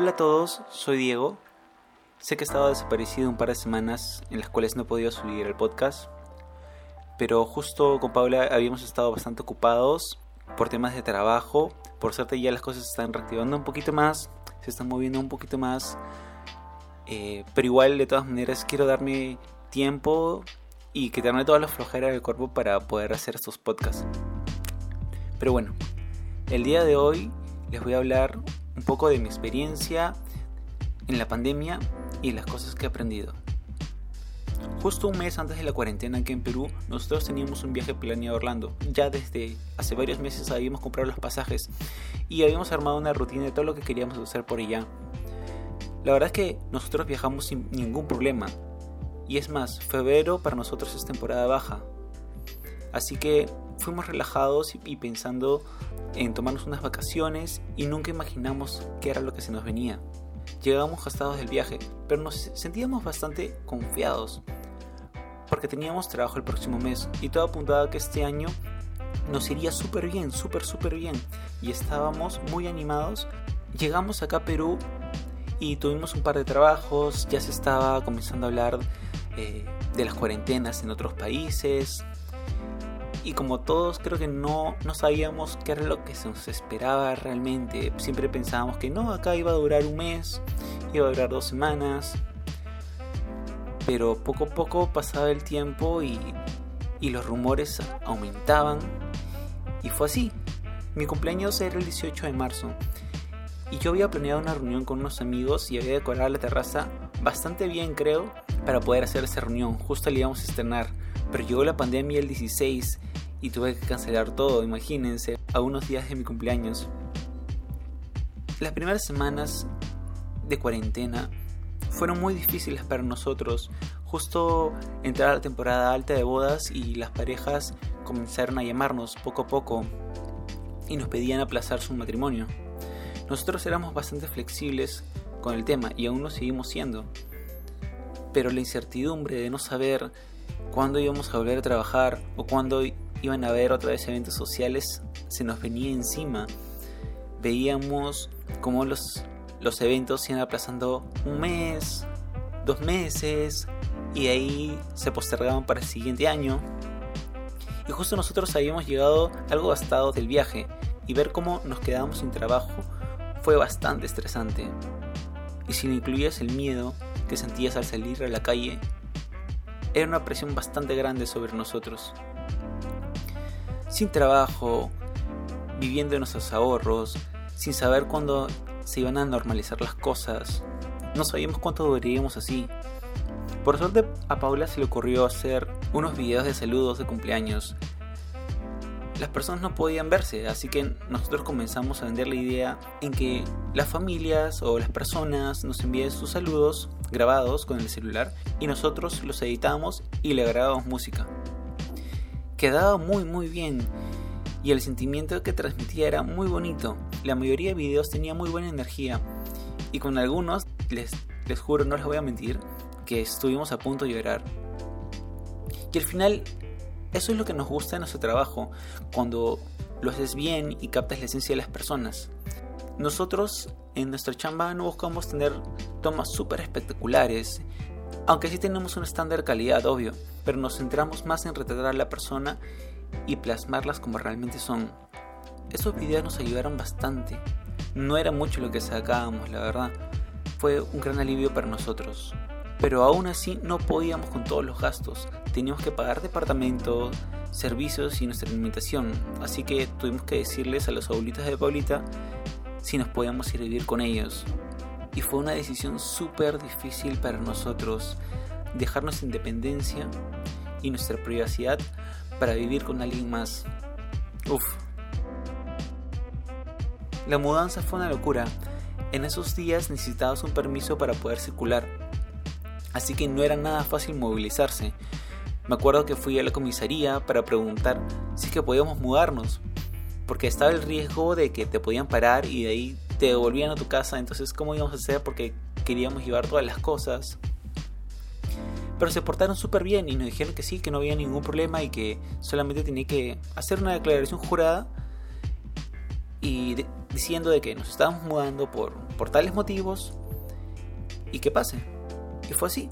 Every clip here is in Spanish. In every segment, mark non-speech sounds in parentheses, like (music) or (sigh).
Hola a todos, soy Diego. Sé que he estado desaparecido un par de semanas en las cuales no he podido subir el podcast, pero justo con Paula habíamos estado bastante ocupados por temas de trabajo. Por suerte ya las cosas se están reactivando un poquito más, se están moviendo un poquito más, eh, pero igual de todas maneras quiero darme tiempo y quitarme toda la flojera del cuerpo para poder hacer estos podcasts. Pero bueno, el día de hoy les voy a hablar un poco de mi experiencia en la pandemia y las cosas que he aprendido. Justo un mes antes de la cuarentena aquí en Perú, nosotros teníamos un viaje planeado a Orlando. Ya desde hace varios meses habíamos comprado los pasajes y habíamos armado una rutina de todo lo que queríamos hacer por allá. La verdad es que nosotros viajamos sin ningún problema. Y es más, febrero para nosotros es temporada baja. Así que fuimos relajados y pensando en tomarnos unas vacaciones y nunca imaginamos qué era lo que se nos venía. Llegamos gastados del viaje, pero nos sentíamos bastante confiados porque teníamos trabajo el próximo mes y todo apuntaba que este año nos iría súper bien, súper, súper bien y estábamos muy animados. Llegamos acá a Perú y tuvimos un par de trabajos, ya se estaba comenzando a hablar eh, de las cuarentenas en otros países, y como todos creo que no, no sabíamos qué era lo que se nos esperaba realmente. Siempre pensábamos que no, acá iba a durar un mes, iba a durar dos semanas. Pero poco a poco pasaba el tiempo y, y los rumores aumentaban. Y fue así. Mi cumpleaños era el 18 de marzo. Y yo había planeado una reunión con unos amigos y había decorado la terraza bastante bien creo para poder hacer esa reunión. Justo le íbamos a estrenar. Pero llegó la pandemia el 16 y tuve que cancelar todo, imagínense, a unos días de mi cumpleaños. Las primeras semanas de cuarentena fueron muy difíciles para nosotros. Justo entrar a la temporada alta de bodas y las parejas comenzaron a llamarnos poco a poco y nos pedían aplazar su matrimonio. Nosotros éramos bastante flexibles con el tema y aún lo seguimos siendo. Pero la incertidumbre de no saber cuándo íbamos a volver a trabajar o cuándo iban a haber otra vez eventos sociales, se nos venía encima. Veíamos cómo los, los eventos se iban aplazando un mes, dos meses, y ahí se postergaban para el siguiente año. Y justo nosotros habíamos llegado algo gastados del viaje, y ver cómo nos quedábamos sin trabajo fue bastante estresante. Y si no incluías el miedo que sentías al salir a la calle, era una presión bastante grande sobre nosotros sin trabajo, viviendo de nuestros ahorros, sin saber cuándo se iban a normalizar las cosas. No sabíamos cuánto duraríamos así. Por suerte a Paula se le ocurrió hacer unos videos de saludos de cumpleaños. Las personas no podían verse, así que nosotros comenzamos a vender la idea en que las familias o las personas nos envíen sus saludos grabados con el celular y nosotros los editamos y le grabamos música quedaba muy muy bien y el sentimiento que transmitía era muy bonito. La mayoría de videos tenía muy buena energía y con algunos, les, les juro, no les voy a mentir, que estuvimos a punto de llorar. Y al final, eso es lo que nos gusta en nuestro trabajo, cuando lo haces bien y captas la esencia de las personas. Nosotros en nuestra chamba no buscamos tener tomas súper espectaculares, aunque sí tenemos un estándar de calidad, obvio, pero nos centramos más en retratar a la persona y plasmarlas como realmente son. Esos videos nos ayudaron bastante. No era mucho lo que sacábamos, la verdad. Fue un gran alivio para nosotros. Pero aún así no podíamos con todos los gastos. Teníamos que pagar departamentos, servicios y nuestra alimentación. Así que tuvimos que decirles a los abuelitos de Paulita si nos podíamos ir a vivir con ellos y fue una decisión súper difícil para nosotros dejar nuestra independencia y nuestra privacidad para vivir con alguien más. Uf. La mudanza fue una locura. En esos días necesitabas un permiso para poder circular, así que no era nada fácil movilizarse. Me acuerdo que fui a la comisaría para preguntar si es que podíamos mudarnos, porque estaba el riesgo de que te podían parar y de ahí te devolvían a tu casa, entonces ¿cómo íbamos a hacer? Porque queríamos llevar todas las cosas. Pero se portaron súper bien y nos dijeron que sí, que no había ningún problema y que solamente tenía que hacer una declaración jurada y diciendo de que nos estábamos mudando por, por tales motivos y que pase. Y fue así.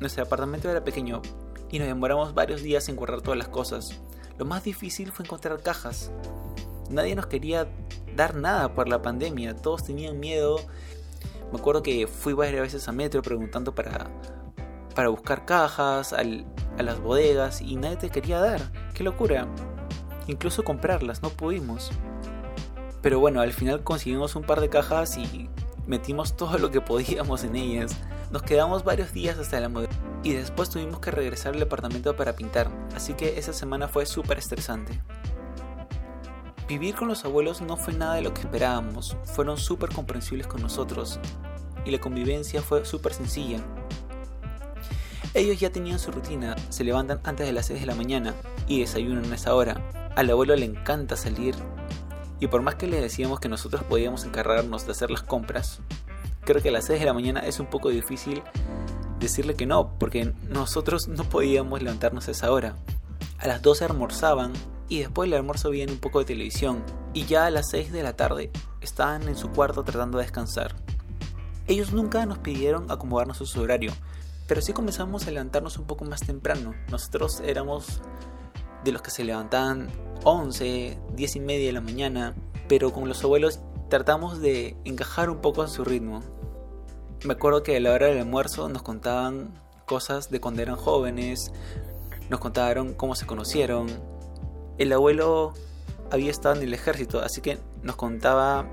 Nuestro apartamento era pequeño y nos demoramos varios días en guardar todas las cosas. Lo más difícil fue encontrar cajas. Nadie nos quería dar nada por la pandemia, todos tenían miedo. Me acuerdo que fui varias veces a Metro preguntando para, para buscar cajas, a las bodegas y nadie te quería dar. ¡Qué locura! Incluso comprarlas, no pudimos. Pero bueno, al final conseguimos un par de cajas y metimos todo lo que podíamos en ellas. Nos quedamos varios días hasta la mudanza y después tuvimos que regresar al apartamento para pintar, así que esa semana fue súper estresante. Vivir con los abuelos no fue nada de lo que esperábamos, fueron súper comprensibles con nosotros y la convivencia fue súper sencilla. Ellos ya tenían su rutina, se levantan antes de las 6 de la mañana y desayunan a esa hora. Al abuelo le encanta salir y por más que le decíamos que nosotros podíamos encargarnos de hacer las compras, creo que a las 6 de la mañana es un poco difícil decirle que no, porque nosotros no podíamos levantarnos a esa hora. A las 12 almorzaban y después del almuerzo veían un poco de televisión y ya a las 6 de la tarde estaban en su cuarto tratando de descansar. Ellos nunca nos pidieron acomodarnos a su horario, pero sí comenzamos a levantarnos un poco más temprano. Nosotros éramos de los que se levantaban 11, 10 y media de la mañana, pero con los abuelos tratamos de encajar un poco a su ritmo. Me acuerdo que a la hora del almuerzo nos contaban cosas de cuando eran jóvenes, nos contaron cómo se conocieron. El abuelo había estado en el ejército, así que nos contaba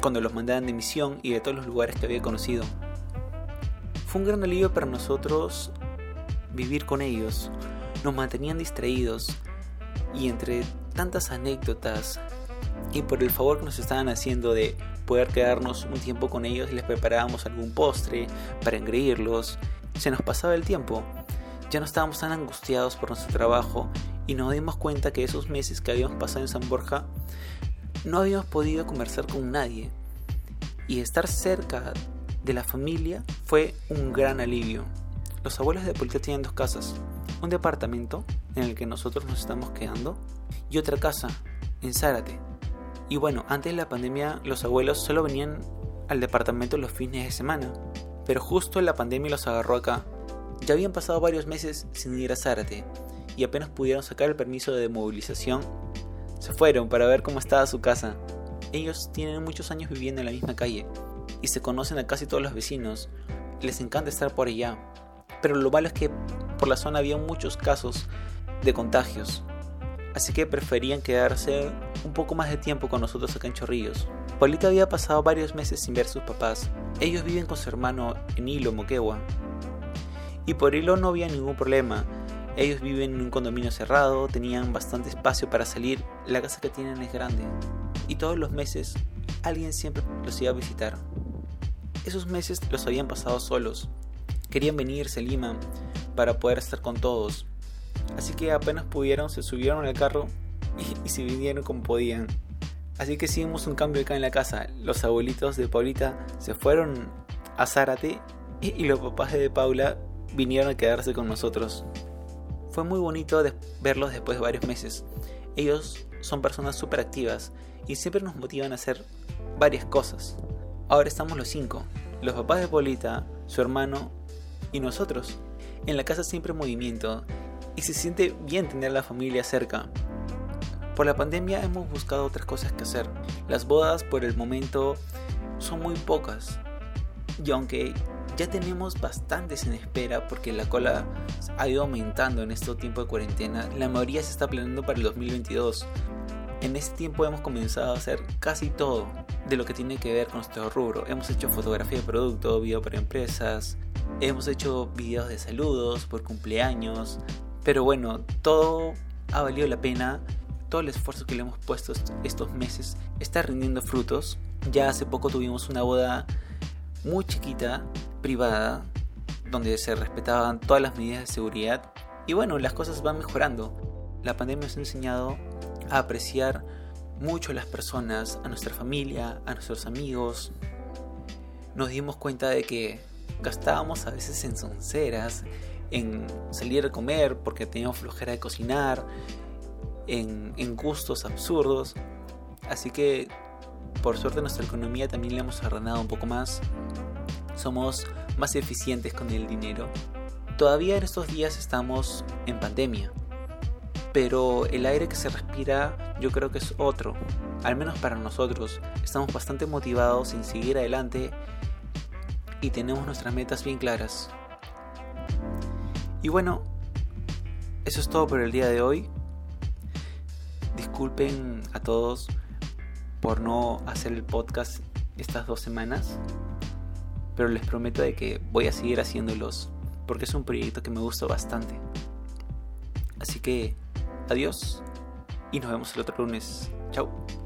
cuando los mandaban de misión y de todos los lugares que había conocido. Fue un gran alivio para nosotros vivir con ellos. Nos mantenían distraídos y entre tantas anécdotas y por el favor que nos estaban haciendo de poder quedarnos un tiempo con ellos, les preparábamos algún postre para engreírlos. Se nos pasaba el tiempo. Ya no estábamos tan angustiados por nuestro trabajo y nos dimos cuenta que esos meses que habíamos pasado en San Borja no habíamos podido conversar con nadie. Y estar cerca de la familia fue un gran alivio. Los abuelos de Polita tenían dos casas, un departamento en el que nosotros nos estamos quedando y otra casa en Zárate, y bueno, antes de la pandemia los abuelos solo venían al departamento los fines de semana, pero justo la pandemia los agarró acá. Ya habían pasado varios meses sin ir a Zárate y apenas pudieron sacar el permiso de movilización, se fueron para ver cómo estaba su casa. Ellos tienen muchos años viviendo en la misma calle y se conocen a casi todos los vecinos. Les encanta estar por allá. Pero lo malo es que por la zona había muchos casos de contagios así que preferían quedarse un poco más de tiempo con nosotros acá en Chorrillos. Paulita había pasado varios meses sin ver a sus papás. Ellos viven con su hermano en Hilo, Moquegua. Y por Hilo no había ningún problema. Ellos viven en un condominio cerrado, tenían bastante espacio para salir, la casa que tienen es grande. Y todos los meses alguien siempre los iba a visitar. Esos meses los habían pasado solos. Querían venirse a Lima para poder estar con todos, Así que apenas pudieron, se subieron al carro (laughs) y, se vinieron como podían. Así que hicimos un cambio acá en la casa. Los abuelitos de Paulita se fueron a Zárate y, los papás de Paula vinieron a quedarse con nosotros. Fue muy bonito verlos después de varios meses. Ellos son personas súper activas y siempre nos motivan a hacer varias cosas. Ahora estamos los cinco, los papás de Paulita, su hermano y nosotros. En la casa siempre movimiento y se siente bien tener la familia cerca. Por la pandemia hemos buscado otras cosas que hacer. Las bodas por el momento son muy pocas. Y aunque ya tenemos bastantes en espera porque la cola ha ido aumentando en este tiempo de cuarentena, la mayoría se está planeando para el 2022. En este tiempo hemos comenzado a hacer casi todo de lo que tiene que ver con nuestro rubro. Hemos hecho fotografía de producto, video para empresas, hemos hecho videos de saludos por cumpleaños, pero bueno, todo ha valido la pena. Todo el esfuerzo que le hemos puesto estos meses está rindiendo frutos. Ya hace poco tuvimos una boda muy chiquita, privada, donde se respetaban todas las medidas de seguridad. Y bueno, las cosas van mejorando. La pandemia nos ha enseñado a apreciar mucho a las personas, a nuestra familia, a nuestros amigos. Nos dimos cuenta de que gastábamos a veces en sonceras, en salir a comer porque teníamos flojera de cocinar, en, gustos absurdos. Así que por suerte nuestra economía también le hemos ordenado un poco más. Somos más eficientes con el dinero. Todavía en estos días estamos en pandemia, pero el aire que se respira yo creo que es otro, al menos para nosotros. Estamos bastante motivados en seguir adelante y tenemos nuestras metas bien claras. Y bueno, eso es todo por el día de hoy. Disculpen a todos por no hacer el podcast estas dos semanas, pero les prometo de que voy a seguir haciéndolos porque es un proyecto que me gusta bastante. Así que adiós y nos vemos el otro lunes. Chao.